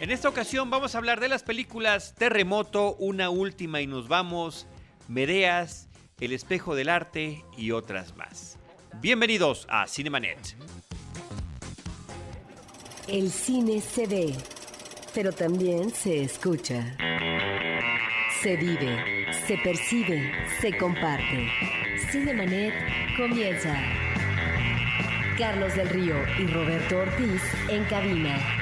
En esta ocasión vamos a hablar de las películas Terremoto, Una Última y Nos Vamos, Medeas, El Espejo del Arte y otras más. Bienvenidos a Cinemanet. El cine se ve, pero también se escucha. Se vive, se percibe, se comparte. Cinemanet comienza. Carlos del Río y Roberto Ortiz en cabina.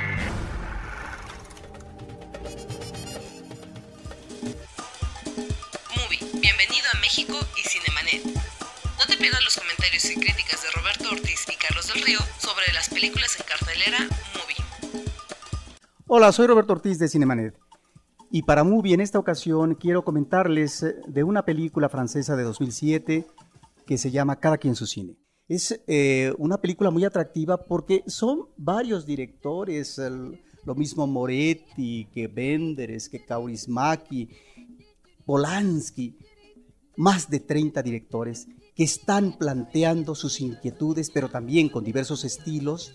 Hola, soy Roberto Ortiz de Cinemanet. Y para Movie en esta ocasión quiero comentarles eh, de una película francesa de 2007 que se llama Cada quien su cine. Es eh, una película muy atractiva porque son varios directores, el, lo mismo Moretti, que Benderes, que Kaurismäki, Polanski, más de 30 directores que están planteando sus inquietudes, pero también con diversos estilos,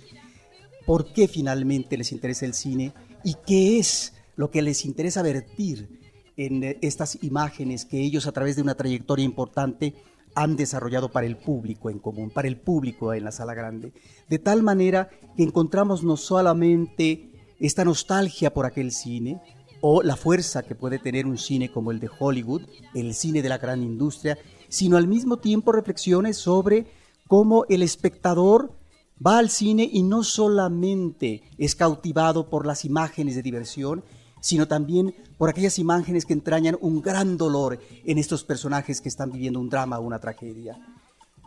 por qué finalmente les interesa el cine y qué es lo que les interesa vertir en eh, estas imágenes que ellos a través de una trayectoria importante han desarrollado para el público en común, para el público en la sala grande. De tal manera que encontramos no solamente esta nostalgia por aquel cine, o la fuerza que puede tener un cine como el de Hollywood, el cine de la gran industria, sino al mismo tiempo reflexiones sobre cómo el espectador va al cine y no solamente es cautivado por las imágenes de diversión, sino también por aquellas imágenes que entrañan un gran dolor en estos personajes que están viviendo un drama o una tragedia.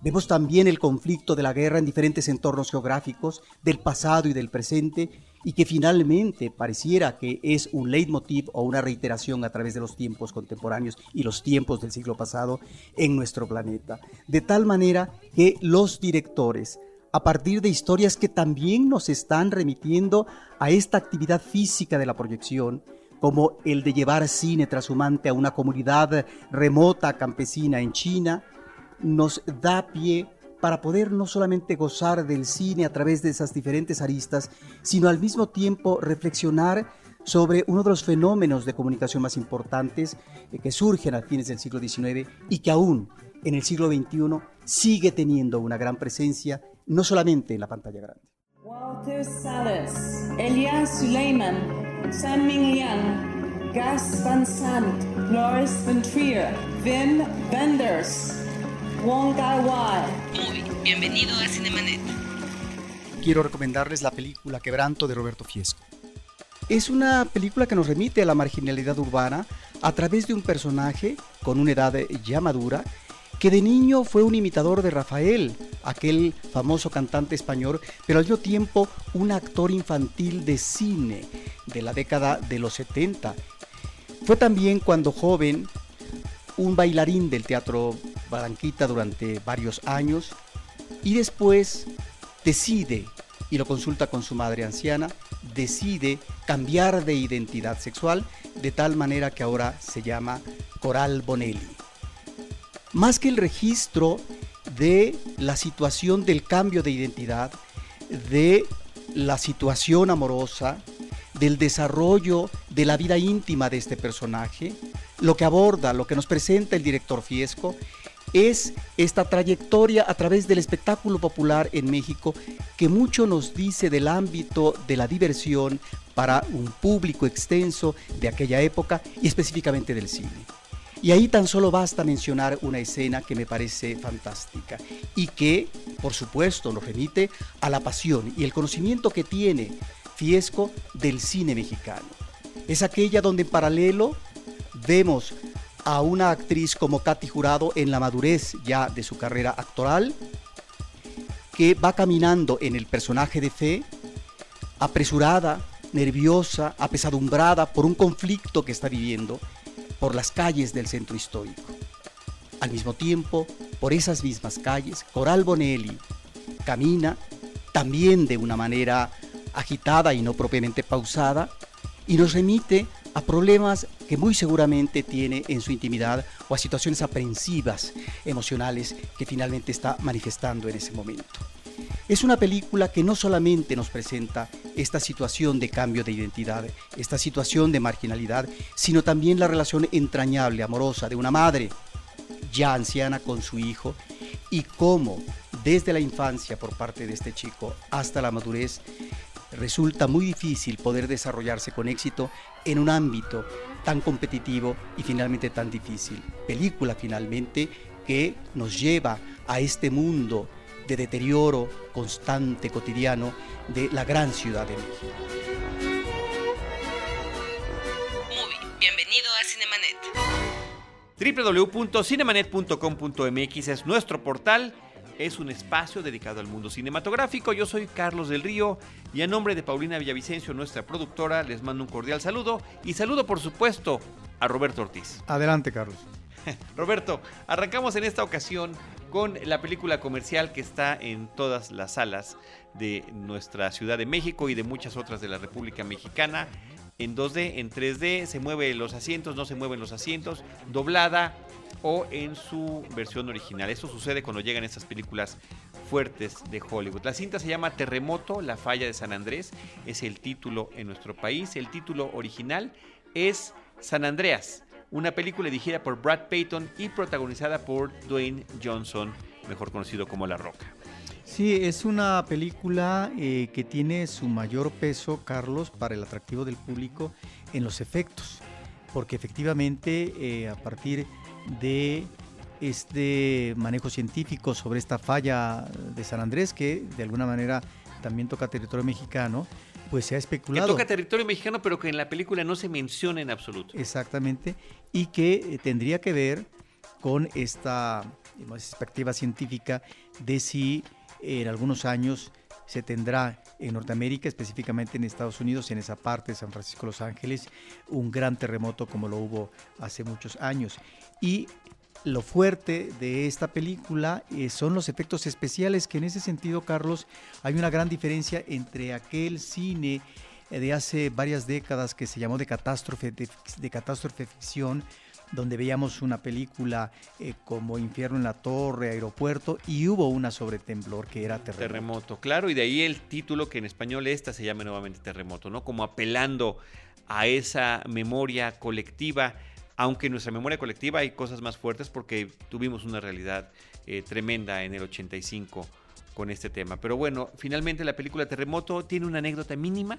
Vemos también el conflicto de la guerra en diferentes entornos geográficos, del pasado y del presente, y que finalmente pareciera que es un leitmotiv o una reiteración a través de los tiempos contemporáneos y los tiempos del siglo pasado en nuestro planeta. De tal manera que los directores, a partir de historias que también nos están remitiendo a esta actividad física de la proyección, como el de llevar cine trashumante a una comunidad remota campesina en China, nos da pie para poder no solamente gozar del cine a través de esas diferentes aristas, sino al mismo tiempo reflexionar sobre uno de los fenómenos de comunicación más importantes eh, que surgen a fines del siglo XIX y que aún en el siglo XXI sigue teniendo una gran presencia, no solamente en la pantalla grande. Walter Salles, Elias Suleiman, San Ming Liang, Gas Van Sant, Loris Van Trier, Wim Wenders, Wong Kai Wai. Movie, bienvenido a Cinemanet. Quiero recomendarles la película Quebranto de Roberto Fiesco. Es una película que nos remite a la marginalidad urbana a través de un personaje con una edad ya madura que de niño fue un imitador de Rafael, aquel famoso cantante español, pero al mismo tiempo un actor infantil de cine de la década de los 70. Fue también cuando joven un bailarín del Teatro Barranquita durante varios años y después decide, y lo consulta con su madre anciana, decide cambiar de identidad sexual de tal manera que ahora se llama Coral Bonelli. Más que el registro de la situación del cambio de identidad, de la situación amorosa, del desarrollo de la vida íntima de este personaje, lo que aborda, lo que nos presenta el director Fiesco, es esta trayectoria a través del espectáculo popular en México que mucho nos dice del ámbito de la diversión para un público extenso de aquella época y específicamente del cine. Y ahí tan solo basta mencionar una escena que me parece fantástica y que, por supuesto, nos remite a la pasión y el conocimiento que tiene Fiesco del cine mexicano. Es aquella donde en paralelo vemos a una actriz como Katy Jurado en la madurez ya de su carrera actoral, que va caminando en el personaje de Fe, apresurada, nerviosa, apesadumbrada por un conflicto que está viviendo por las calles del centro histórico. Al mismo tiempo, por esas mismas calles, Coral Bonelli camina también de una manera agitada y no propiamente pausada y nos remite a problemas que muy seguramente tiene en su intimidad o a situaciones aprensivas emocionales que finalmente está manifestando en ese momento. Es una película que no solamente nos presenta esta situación de cambio de identidad, esta situación de marginalidad, sino también la relación entrañable, amorosa de una madre ya anciana con su hijo y cómo desde la infancia por parte de este chico hasta la madurez resulta muy difícil poder desarrollarse con éxito en un ámbito tan competitivo y finalmente tan difícil. Película finalmente que nos lleva a este mundo de deterioro constante, cotidiano, de la gran ciudad de México. bienvenido a Cinemanet. www.cinemanet.com.mx es nuestro portal es un espacio dedicado al mundo cinematográfico. Yo soy Carlos del Río y a nombre de Paulina Villavicencio, nuestra productora, les mando un cordial saludo y saludo por supuesto a Roberto Ortiz. Adelante, Carlos. Roberto, arrancamos en esta ocasión con la película comercial que está en todas las salas de nuestra Ciudad de México y de muchas otras de la República Mexicana. En 2D, en 3D, se mueven los asientos, no se mueven los asientos, doblada o en su versión original. Eso sucede cuando llegan estas películas fuertes de Hollywood. La cinta se llama Terremoto, la falla de San Andrés, es el título en nuestro país. El título original es San Andreas, una película dirigida por Brad Payton y protagonizada por Dwayne Johnson, mejor conocido como La Roca. Sí, es una película eh, que tiene su mayor peso, Carlos, para el atractivo del público en los efectos, porque efectivamente eh, a partir de este manejo científico sobre esta falla de San Andrés, que de alguna manera también toca territorio mexicano, pues se ha especulado. Que toca territorio mexicano, pero que en la película no se menciona en absoluto. Exactamente, y que eh, tendría que ver con esta perspectiva científica de si en algunos años se tendrá en Norteamérica, específicamente en Estados Unidos, en esa parte de San Francisco Los Ángeles, un gran terremoto como lo hubo hace muchos años. Y lo fuerte de esta película eh, son los efectos especiales, que en ese sentido, Carlos, hay una gran diferencia entre aquel cine eh, de hace varias décadas que se llamó de catástrofe, de, catástrofe ficción, donde veíamos una película eh, como Infierno en la Torre, Aeropuerto, y hubo una sobre temblor que era terremoto. Terremoto, claro, y de ahí el título que en español esta se llama nuevamente Terremoto, ¿no? Como apelando a esa memoria colectiva aunque en nuestra memoria colectiva hay cosas más fuertes porque tuvimos una realidad eh, tremenda en el 85 con este tema. Pero bueno, finalmente la película Terremoto tiene una anécdota mínima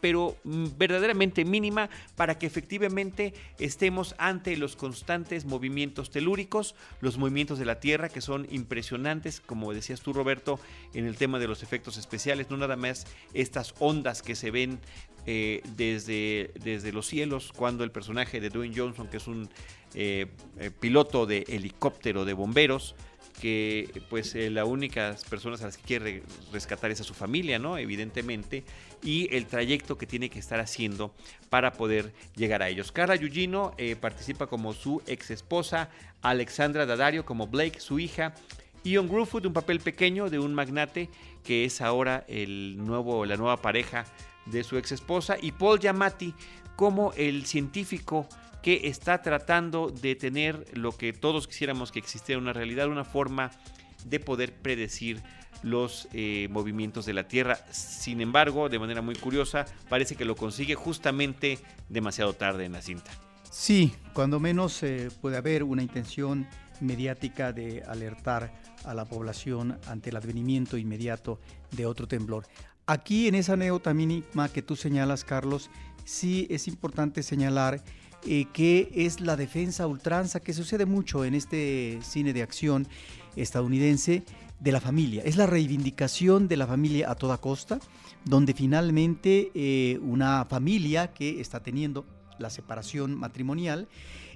pero mm, verdaderamente mínima para que efectivamente estemos ante los constantes movimientos telúricos, los movimientos de la Tierra que son impresionantes, como decías tú Roberto, en el tema de los efectos especiales, no nada más estas ondas que se ven eh, desde, desde los cielos cuando el personaje de Dwayne Johnson, que es un eh, eh, piloto de helicóptero de bomberos, que pues eh, las únicas personas a las que quiere rescatar es a su familia, ¿no? Evidentemente, y el trayecto que tiene que estar haciendo para poder llegar a ellos. Carla Yugino participa como su ex esposa, Alexandra Dadario como Blake, su hija, Ian Gruffudd, un papel pequeño de un magnate que es ahora el nuevo, la nueva pareja de su ex esposa, y Paul Giamatti como el científico que está tratando de tener lo que todos quisiéramos que existiera una realidad, una forma de poder predecir los eh, movimientos de la Tierra. Sin embargo, de manera muy curiosa, parece que lo consigue justamente demasiado tarde en la cinta. Sí, cuando menos eh, puede haber una intención mediática de alertar a la población ante el advenimiento inmediato de otro temblor. Aquí en esa anécdota mínima que tú señalas, Carlos, sí es importante señalar eh, que es la defensa ultranza, que sucede mucho en este cine de acción estadounidense, de la familia. Es la reivindicación de la familia a toda costa, donde finalmente eh, una familia que está teniendo la separación matrimonial,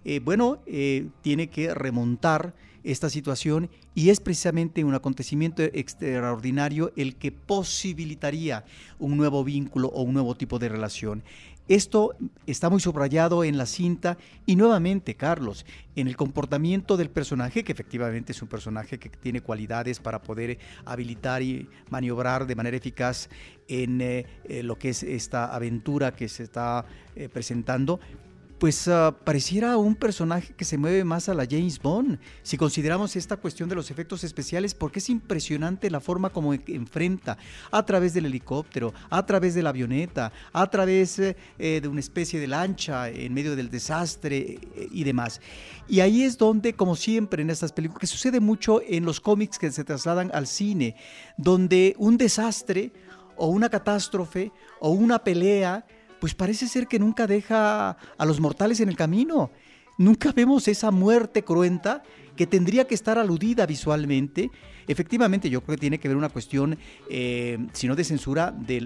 eh, bueno, tiene que remontar esta situación y es precisamente un acontecimiento extraordinario el que posibilitaría un nuevo vínculo o un nuevo tipo de relación. Esto está muy subrayado en la cinta y nuevamente, Carlos, en el comportamiento del personaje, que efectivamente es un personaje que tiene cualidades para poder habilitar y maniobrar de manera eficaz en eh, eh, lo que es esta aventura que se está eh, presentando, pues ah, pareciera un personaje que se mueve más a la James Bond, si consideramos esta cuestión de los efectos especiales, porque es impresionante la forma como enfrenta a través del helicóptero, a través de la avioneta, a través eh, de una especie de lancha en medio del desastre eh, y demás. Y ahí es donde, como siempre en estas películas, que sucede mucho en los cómics que se trasladan al cine, donde un desastre o una catástrofe o una pelea pues parece ser que nunca deja a los mortales en el camino. Nunca vemos esa muerte cruenta que tendría que estar aludida visualmente. Efectivamente, yo creo que tiene que ver una cuestión, eh, si no de censura, de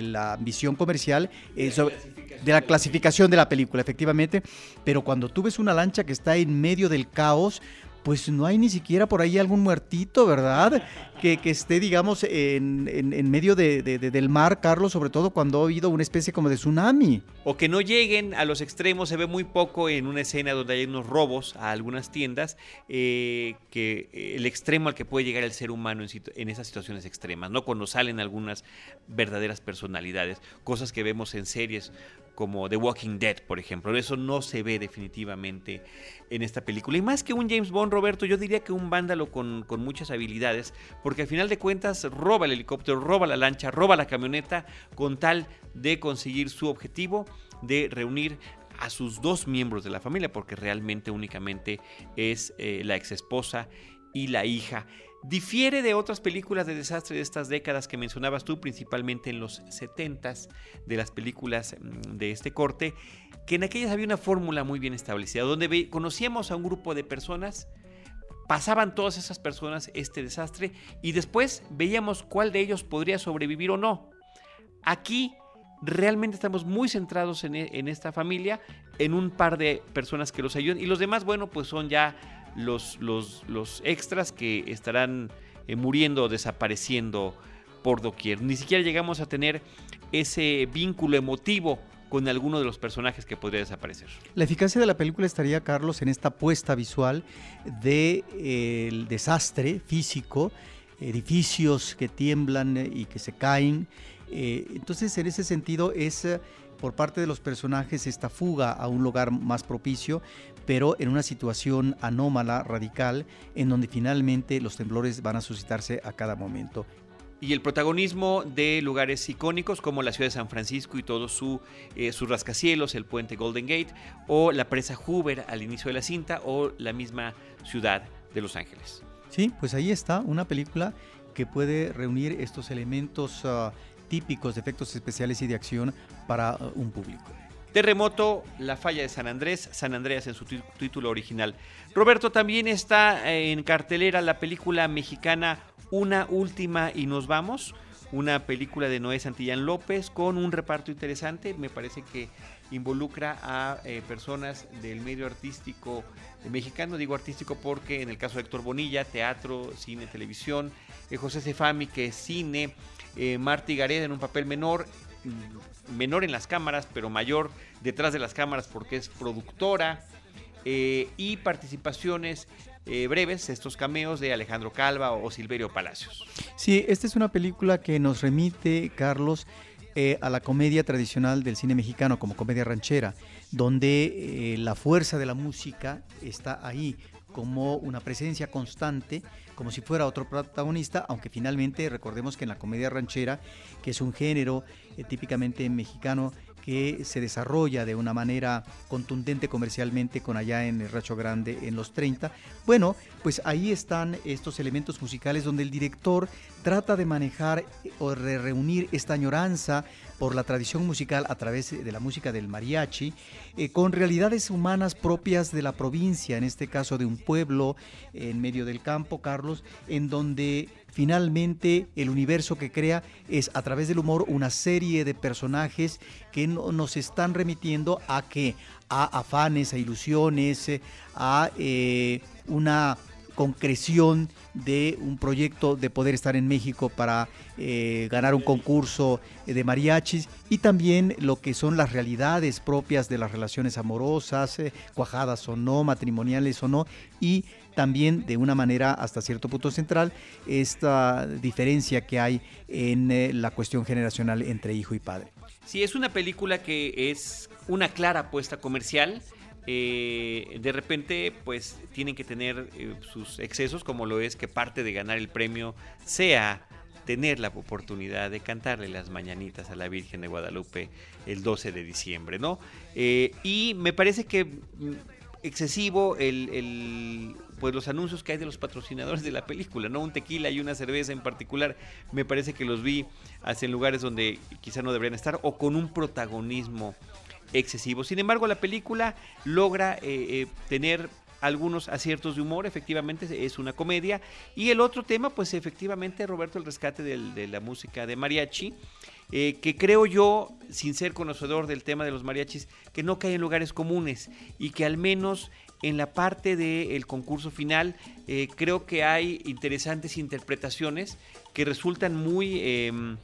la visión comercial, eh, de la clasificación de la película, efectivamente. Pero cuando tú ves una lancha que está en medio del caos, pues no hay ni siquiera por ahí algún muertito, ¿verdad? Que, esté, digamos, en, en, medio de, del mar, Carlos, sobre todo cuando ha habido una especie como de tsunami. O que no lleguen a los extremos, se ve muy poco en una escena donde hay unos robos a algunas tiendas, eh, que el extremo al que puede llegar el ser humano en, en esas situaciones extremas, ¿no? Cuando salen algunas verdaderas personalidades, cosas que vemos en series como The Walking Dead, por ejemplo. Eso no se ve definitivamente en esta película. Y más que un James Bond, Roberto, yo diría que un vándalo con, con, muchas habilidades, porque al final de cuentas roba el helicóptero, roba la lancha, roba la camioneta, con tal de conseguir su objetivo de reunir a sus dos miembros de la familia, porque realmente únicamente es eh, la ex esposa y la hija. Difiere de otras películas de desastre de estas décadas que mencionabas tú, principalmente en los 70s, de las películas mm, de este corte, que en aquellas había una fórmula muy bien establecida, donde conocíamos a un grupo de personas, pasaban todas esas personas este desastre y después veíamos cuál de ellos podría sobrevivir o no. Aquí realmente estamos muy centrados en, en esta familia, en un par de personas que los ayudan y los demás, bueno, pues son ya los, los, extras que estarán eh, muriendo o desapareciendo por doquier. Ni siquiera llegamos a tener ese vínculo emotivo con alguno de los personajes que podría desaparecer. La eficacia de la película estaría, Carlos, en esta puesta visual del de, desastre físico, edificios que tiemblan y que se caen. Eh, entonces, en ese sentido, es por parte de los personajes esta fuga a un lugar más propicio, pero en una situación anómala, radical, en donde finalmente los temblores van a suscitarse a cada momento. Y el protagonismo de lugares icónicos como la ciudad de San Francisco y todos su, eh, sus rascacielos, el puente Golden Gate, o la presa Hoover al inicio de la cinta, o la misma ciudad de Los Ángeles. Sí, pues ahí está una película que puede reunir estos elementos ah, típicos de efectos especiales y de acción para ah, un público. Terremoto, La Falla de San Andrés, San Andreas en su título original. Roberto, también está eh, en cartelera la película mexicana Una Última y Nos Vamos, una película de Noé Santillán López con un reparto interesante, me parece que involucra a eh, personas del medio artístico mexicano, digo artístico porque en el caso de Héctor Bonilla, teatro, cine, televisión, eh, José Cefami, que es cine, Marty Gareda en un papel menor, menor en las cámaras, pero mayor detrás de las cámaras porque es productora. Eh, y participaciones eh, breves, estos cameos de Alejandro Calva o Silverio Palacios. Sí, esta es una película que nos remite, Carlos, eh, a la comedia tradicional del cine mexicano como comedia ranchera, donde la fuerza de la música está ahí como una presencia constante, como si fuera otro protagonista, aunque finalmente recordemos que en la comedia ranchera, que es un género eh, típicamente mexicano que se desarrolla de una manera contundente comercialmente con allá en el Racho Grande en los 30. Bueno, pues ahí están estos elementos musicales donde el director trata de manejar o reunir esta añoranza por la tradición musical a través de la música del mariachi, eh, con realidades humanas propias de la provincia, en este caso de un pueblo en medio del campo, Carlos, en donde finalmente el universo que crea es a través del humor una serie de personajes que nos están remitiendo a que a afanes, a ilusiones, a eh, una concreción de un proyecto de poder estar en México para eh, ganar un concurso de mariachis y también lo que son las realidades propias de las relaciones amorosas, eh, cuajadas o no, matrimoniales o no, y también de una manera hasta cierto punto central esta diferencia que hay en eh, la cuestión generacional entre hijo y padre. Sí, es una película que es una clara apuesta comercial. Eh, de repente, pues tienen que tener eh, sus excesos, como lo es que parte de ganar el premio sea tener la oportunidad de cantarle las mañanitas a la Virgen de Guadalupe el 12 de diciembre, ¿no? y me parece que mm, excesivo el, pues los anuncios que hay de los patrocinadores de la película, ¿no? Un tequila y una cerveza en particular, me parece que los vi hacia lugares donde quizá no deberían estar o con un protagonismo excesivo. Sin embargo, la película logra eh, eh, tener algunos aciertos de humor, efectivamente es una comedia. Y el otro tema, pues efectivamente, Roberto, el rescate de la música de mariachi, eh, que creo yo, sin ser conocedor del tema de los mariachis, que no cae en lugares comunes y que al menos en la parte del concurso final creo que hay interesantes interpretaciones que resultan muy em,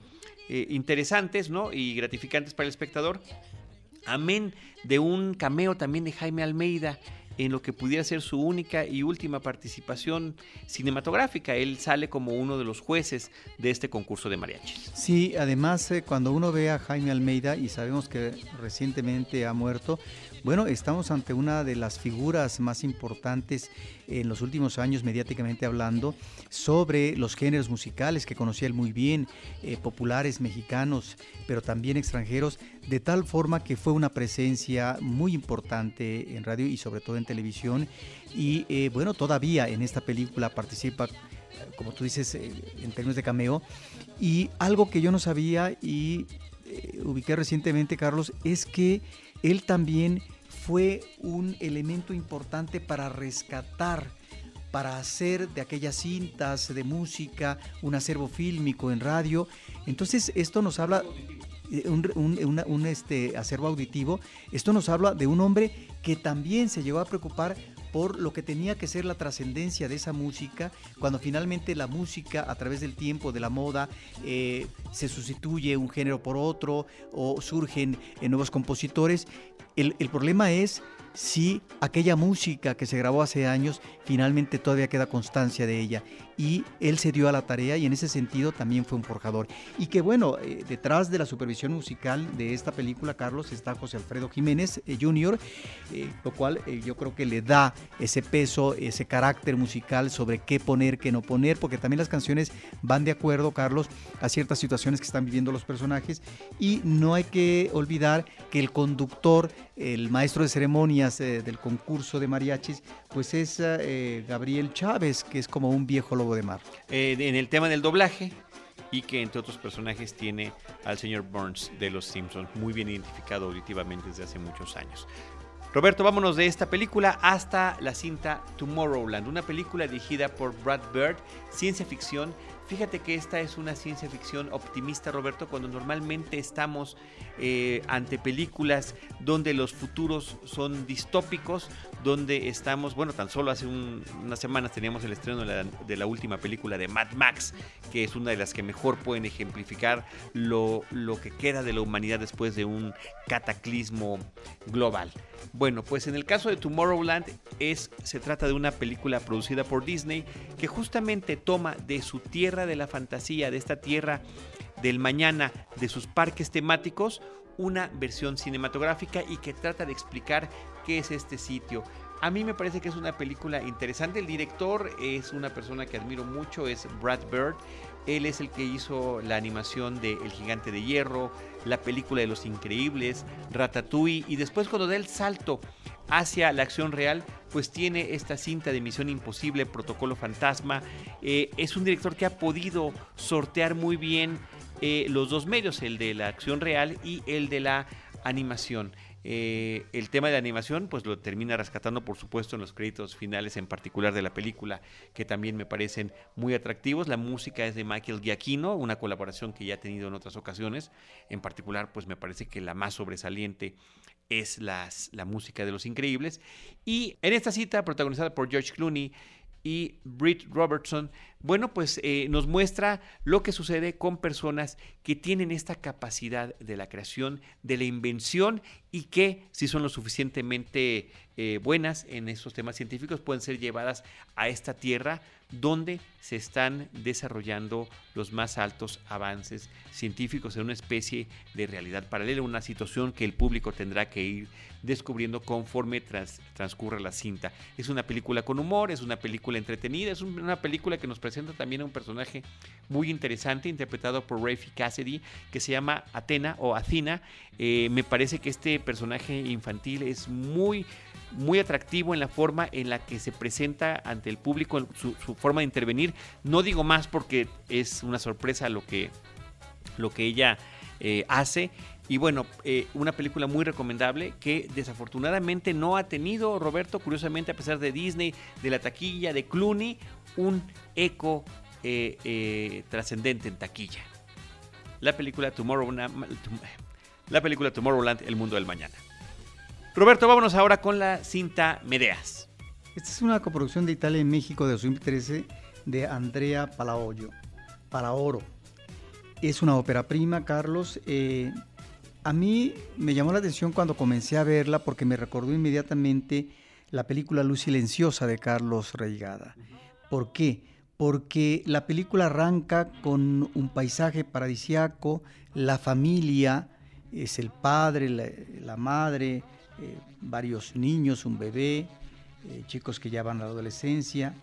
interesantes ¿no? y gratificantes para el espectador. Amén de un cameo también de Jaime Almeida en lo que pudiera ser su única y última participación cinematográfica. Él sale como uno de los jueces de este concurso de mariachis. Sí, además eh, cuando uno ve a Jaime Almeida y sabemos que recientemente ha muerto, bueno, estamos ante una de las figuras más importantes en los últimos años, mediáticamente hablando, sobre los géneros musicales que conocía él muy bien, eh, populares mexicanos, pero también extranjeros, de tal forma que fue una presencia muy importante en radio y sobre todo en televisión. Y eh, bueno, todavía en esta película participa como tú dices, eh, en términos de cameo. Y algo que yo no sabía y ubiqué recientemente, Carlos, es que él también fue un elemento importante para rescatar, para hacer de aquellas cintas de música un acervo fílmico en radio. Entonces esto nos habla, eh, un, un este, acervo auditivo, esto nos habla de un hombre que también se llegó a preocupar por lo que tenía que ser la trascendencia de esa música, cuando finalmente la música a través del tiempo, de la moda, eh, se sustituye un género por otro o surgen eh, nuevos compositores. El, el problema es si aquella música que se grabó hace años finalmente todavía queda constancia de ella. Y él se dio a la tarea y en ese sentido también fue un forjador. Y que bueno, eh, detrás de la supervisión musical de esta película, Carlos, está José Alfredo Jiménez eh, Jr., eh, lo cual yo creo que le da ese peso, ese carácter musical sobre qué poner, qué no poner, porque también las canciones van de acuerdo, Carlos, a ciertas situaciones que están viviendo los personajes. Y no hay que olvidar que el conductor, el maestro de ceremonias del concurso de mariachis, pues es Gabriel Chávez, que es como un viejo lobo de mar. Eh, en el tema del doblaje, y que entre otros personajes tiene al señor Burns de Los Simpsons, muy bien identificado auditivamente desde hace muchos años. Roberto, vámonos de esta película hasta la cinta Tomorrowland, una película dirigida por Brad Bird, ciencia ficción. Fíjate que esta es una ciencia ficción optimista, Roberto, cuando normalmente estamos eh, ante películas donde los futuros son distópicos, donde estamos, bueno, tan solo hace unas semanas teníamos el estreno de la, última película de Mad Max, que es una de las que mejor pueden ejemplificar lo, lo que queda de la humanidad después de un cataclismo global. Bueno, pues en el caso de Tomorrowland es, se trata de una película producida por Disney que justamente toma de su tierra de la fantasía, de esta tierra del mañana, de sus parques temáticos, una versión cinematográfica y que trata de explicar qué es este sitio. A mí me parece que es una película interesante. El director es una persona que admiro mucho, es Brad Bird. Él es el que hizo la animación de El Gigante de Hierro, la película de Los Increíbles, Ratatouille y después cuando da el salto hacia la acción real, pues tiene esta cinta de Misión Imposible, Protocolo Fantasma. Eh, es un director que ha podido sortear muy bien eh, los dos medios, el de la acción real y el de la animación. Eh, el tema de la animación, pues lo termina rescatando, por supuesto, en los créditos finales, en particular de la película, que también me parecen muy atractivos. La música es de Michael Giacchino, una colaboración que ya ha tenido en otras ocasiones. En particular, pues me parece que la más sobresaliente es las, la música de Los Increíbles. Y en esta cita, protagonizada por George Clooney, y Britt Robertson, bueno, pues eh, nos muestra lo que sucede con personas que tienen esta capacidad de la creación, de la invención y que si son lo suficientemente eh, buenas en estos temas científicos pueden ser llevadas a esta tierra donde se están desarrollando los más altos avances científicos en una especie de realidad paralela, una situación que el público tendrá que ir descubriendo conforme transcurre la cinta. Es una película con humor, es una película entretenida, es una película que nos también a un personaje muy interesante interpretado por Rafi Cassidy que se llama Atena o Athena. Eh, me parece que este personaje infantil es muy muy atractivo en la forma en la que se presenta ante el público, su, forma de intervenir. No digo más porque es una sorpresa lo que, lo que ella eh, hace. Y bueno, eh, una película muy recomendable que desafortunadamente no ha tenido, Roberto, curiosamente, a pesar de Disney, de la taquilla, de Clooney, un eco eh, trascendente en taquilla. La película Tomorrowland, la película Tomorrowland, El Mundo del Mañana. Roberto, vámonos ahora con la cinta Medeas. Esta es una coproducción de Italia y México de 2013 de Andrea Palaoro. Palaoro. Es una ópera prima, Carlos. Eh, a mí me llamó la atención cuando comencé a verla porque me recordó inmediatamente la película Luz Silenciosa de Carlos Reigada. ¿Por qué? Porque la película arranca con un paisaje paradisiaco, la familia, es el padre, la madre, eh, varios niños, un bebé, eh, chicos que ya van a la adolescencia,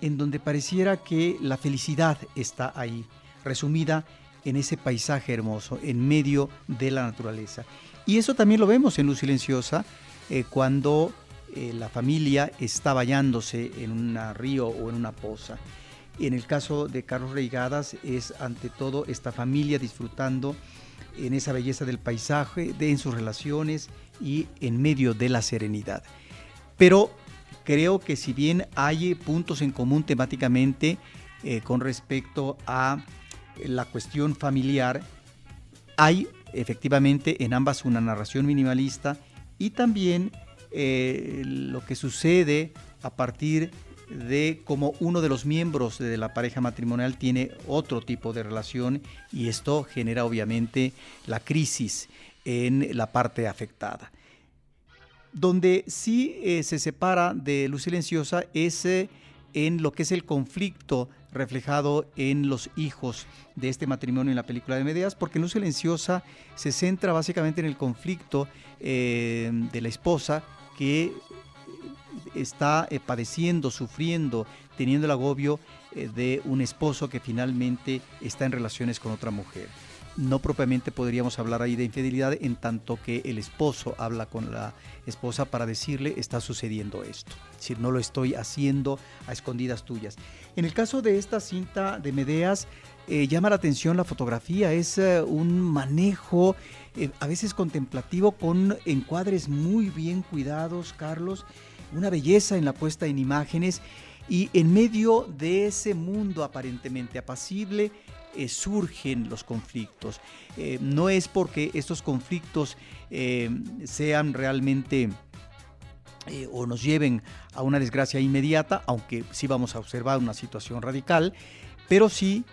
en donde pareciera que la felicidad está ahí, resumida en ese paisaje hermoso, en medio de la naturaleza. Y eso también lo vemos en Luz Silenciosa, eh, cuando la familia está bañándose en un río o en una poza. En el caso de Carlos Reigadas es ante todo esta familia disfrutando en esa belleza del paisaje, de, en sus relaciones, y en medio de la serenidad. Pero creo que si bien hay puntos en común temáticamente eh, con respecto a la cuestión familiar, hay efectivamente en ambas una narración minimalista y también eh, lo que sucede a partir de cómo uno de los miembros de la pareja matrimonial tiene otro tipo de relación y esto genera obviamente la crisis en la parte afectada. Donde sí eh, se separa de Luz Silenciosa es eh, en lo que es el conflicto reflejado en los hijos de este matrimonio en la película de Medeas, porque Luz Silenciosa se centra básicamente en el conflicto de la esposa que está padeciendo, sufriendo, teniendo el agobio de un esposo que finalmente está en relaciones con otra mujer no propiamente podríamos hablar ahí de infidelidad en tanto que el esposo habla con la esposa para decirle está sucediendo esto. Es decir, no lo estoy haciendo a escondidas tuyas. En el caso de esta cinta de Medeas, eh, llama la atención la fotografía, es eh, un manejo eh, a veces contemplativo con encuadres muy bien cuidados, Carlos, una belleza en la puesta en imágenes y en medio de ese mundo aparentemente apacible, eh, surgen los conflictos. Eh, no es porque estos conflictos sean realmente o nos lleven a una desgracia inmediata, aunque sí vamos a observar una situación radical, pero sí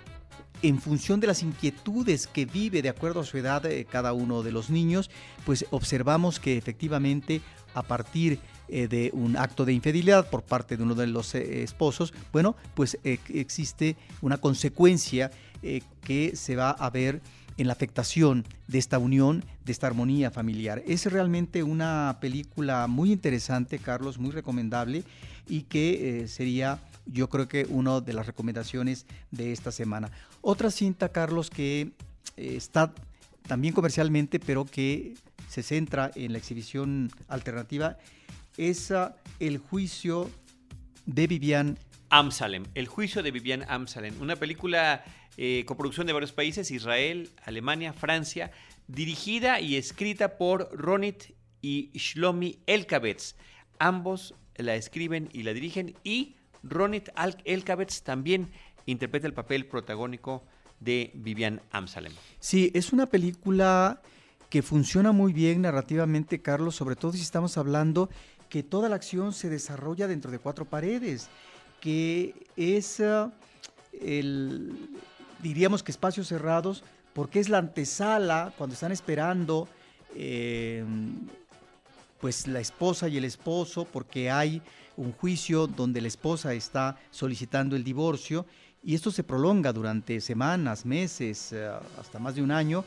en función de las inquietudes que vive de acuerdo a su edad cada uno de los niños, pues observamos que efectivamente a partir de un acto de infidelidad por parte de uno de los esposos, bueno, pues existe una consecuencia eh, que se va a ver en la afectación de esta unión, de esta armonía familiar. Es realmente una película muy interesante, Carlos, muy recomendable y que eh, sería yo creo que una de las recomendaciones de esta semana. Otra cinta, Carlos, que eh, está también comercialmente, pero que se centra en la exhibición alternativa, es El juicio de Vivian Amsalem, El juicio de Vivian Amsalem, una película eh, coproducción de varios países, Israel, Alemania, Francia, dirigida y escrita por Ronit y Shlomi Elkabetz. Ambos la escriben y la dirigen y Ronit Elkabetz también interpreta el papel protagónico de Vivian Amsalem. Sí, es una película que funciona muy bien narrativamente, Carlos, sobre todo si estamos hablando que toda la acción se desarrolla dentro de cuatro paredes que es ah, el, diríamos que espacios cerrados, porque es la antesala cuando están esperando eh, pues la esposa y el esposo, porque hay un juicio donde la esposa está solicitando el divorcio y esto se prolonga durante semanas, meses, eh, hasta más de un año.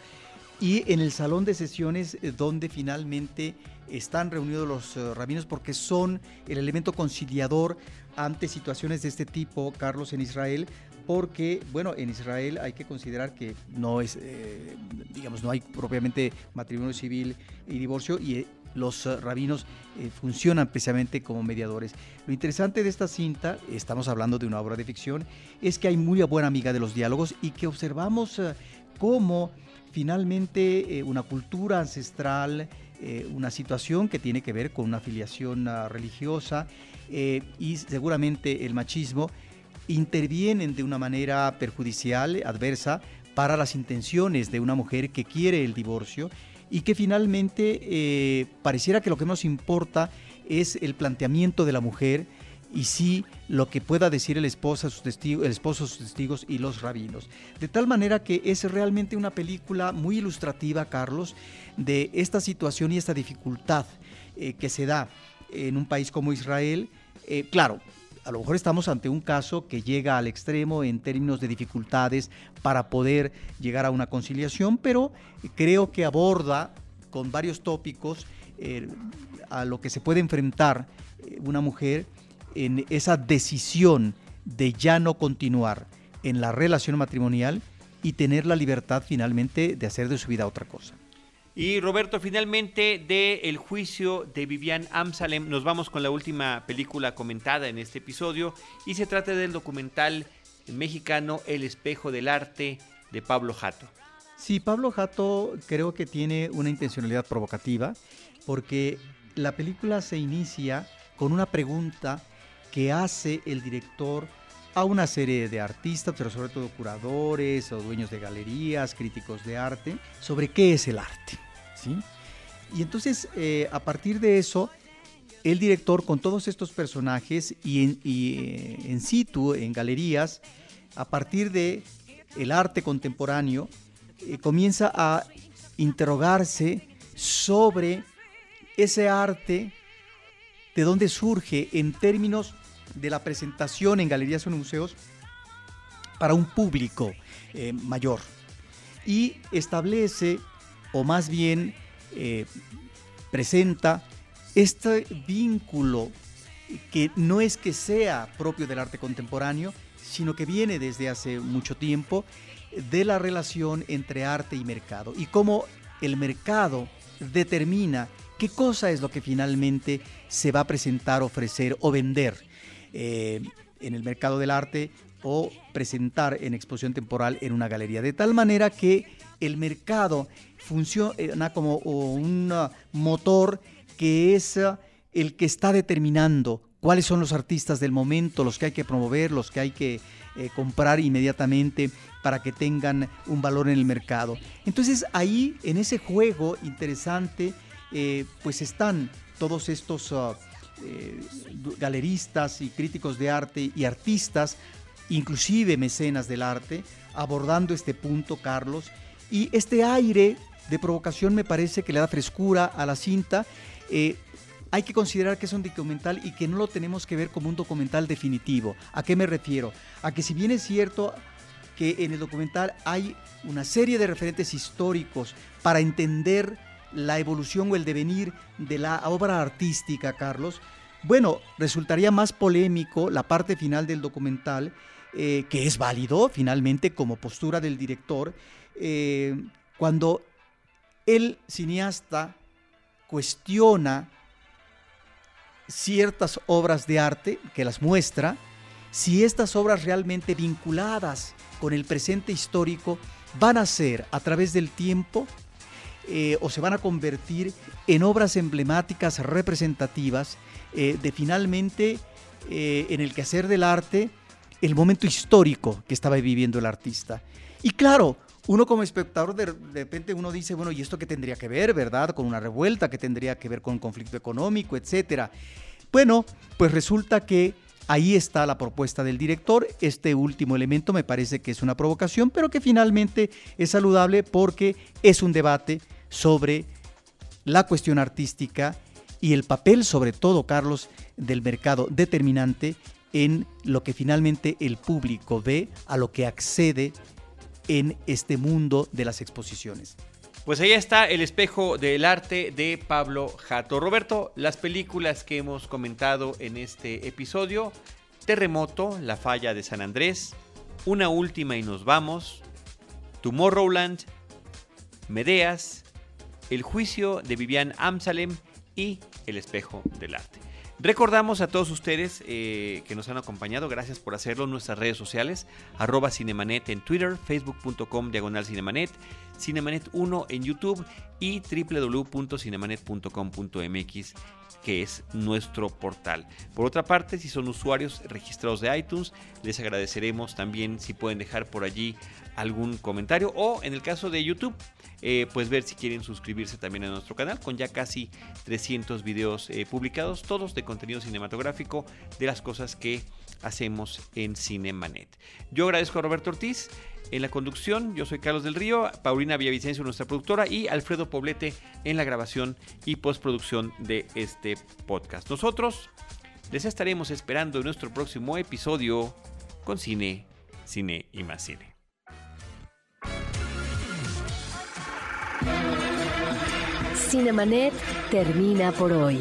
Y en el salón de sesiones eh, donde finalmente están reunidos los rabinos porque son el elemento conciliador ante situaciones de este tipo, Carlos, en Israel, porque, bueno, en Israel hay que considerar que no es, eh, digamos, no hay propiamente matrimonio civil y divorcio y eh, los eh, rabinos funcionan precisamente como mediadores. Lo interesante de esta cinta, estamos hablando de una obra de ficción, es que hay muy buena amiga de los diálogos y que observamos cómo finalmente una cultura ancestral, una situación que tiene que ver con una afiliación ah, religiosa y seguramente el machismo, intervienen de una manera perjudicial, adversa, para las intenciones de una mujer que quiere el divorcio y que finalmente eh, pareciera que lo que nos importa es el planteamiento de la mujer y sí lo que pueda decir el esposo, sus testigos, el esposo, sus testigos y los rabinos. De tal manera que es realmente una película muy ilustrativa, Carlos, de esta situación y esta dificultad eh, que se da en un país como Israel. Eh, claro, a lo mejor estamos ante un caso que llega al extremo en términos de dificultades para poder llegar a una conciliación, pero creo que aborda con varios tópicos eh, a lo que se puede enfrentar eh, una mujer en esa decisión de ya no continuar en la relación matrimonial y tener la libertad finalmente de hacer de su vida otra cosa. Y Roberto, finalmente de El juicio de Vivian Amsalem, nos vamos con la última película comentada en este episodio y se trata del documental mexicano El espejo del arte de Pablo Jato. Sí, Pablo Jato creo que tiene una intencionalidad provocativa porque la película se inicia con una pregunta que hace el director a una serie de artistas, pero sobre todo curadores o dueños de galerías, críticos de arte, sobre qué es el arte. Y entonces, eh, a partir de eso, el director con todos estos personajes y en, eh, en situ, en galerías, a partir de el arte contemporáneo, eh, comienza a interrogarse sobre ese arte, de dónde surge en términos de la presentación en galerías o en museos para un público mayor. Y establece o más bien eh, presenta este vínculo que no es que sea propio del arte contemporáneo, sino que viene desde hace mucho tiempo de la relación entre arte y mercado y cómo el mercado determina qué cosa es lo que finalmente se va a presentar, ofrecer o vender eh, en el mercado del arte o presentar en exposición temporal en una galería. De tal manera que el mercado funciona como un motor que es uh, el que está determinando cuáles son los artistas del momento, los que hay que promover, los que hay que eh, comprar inmediatamente para que tengan un valor en el mercado. Entonces ahí, en ese juego interesante, eh, pues están todos estos uh, eh, galeristas y críticos de arte y artistas, inclusive mecenas del arte, abordando este punto, Carlos, y este aire de provocación me parece que le da frescura a la cinta. Eh, hay que considerar que es un documental y que no lo tenemos que ver como un documental definitivo. ¿A qué me refiero? A que si bien es cierto que en el documental hay una serie de referentes históricos para entender la evolución o el devenir de la obra artística, Carlos, bueno, resultaría más polémico la parte final del documental, eh, que es válido finalmente como postura del director, eh, cuando el cineasta cuestiona ciertas obras de arte que las muestra, si estas obras realmente vinculadas con el presente histórico van a ser a través del tiempo eh, o se van a convertir en obras emblemáticas representativas de finalmente en el quehacer del arte el momento histórico que estaba viviendo el artista. Y claro, uno como espectador de, repente uno dice, bueno, ¿y esto qué tendría que ver, verdad? Con una revuelta, que tendría que ver con un conflicto económico, etcétera. Bueno, pues resulta que Ahí está la propuesta del director. Este último elemento me parece que es una provocación, pero que finalmente es saludable porque es un debate sobre la cuestión artística y el papel, sobre todo, Carlos, del mercado determinante en lo que finalmente el público ve, a lo que accede en este mundo de las exposiciones. Pues ahí está el espejo del arte de Pablo Jato. Roberto, las películas que hemos comentado en este episodio, Terremoto, La falla de San Andrés, Una última y nos vamos, Tomorrowland, Medeas, El juicio de Vivian Amsalem y El espejo del arte. Recordamos a todos ustedes eh, que nos han acompañado, gracias por hacerlo nuestras redes sociales, arroba Cinemanet en Twitter, facebook.com diagonal Cinemanet, Cinemanet 1 en YouTube y www.cinemanet.com.mx que es nuestro portal. Por otra parte, si son usuarios registrados de iTunes, les agradeceremos también si pueden dejar por allí algún comentario o en el caso de YouTube, eh, pues ver si quieren suscribirse también a nuestro canal con ya casi 300 videos eh, publicados, todos contenido cinematográfico de las cosas que hacemos en Cinemanet. Yo agradezco a Roberto Ortiz en la conducción, yo soy Carlos del Río, Paulina Villavicencio, nuestra productora, y Alfredo Poblete en la grabación y postproducción de este podcast. Nosotros les estaremos esperando en nuestro próximo episodio con cine, cine y más cine. Cinemanet termina por hoy.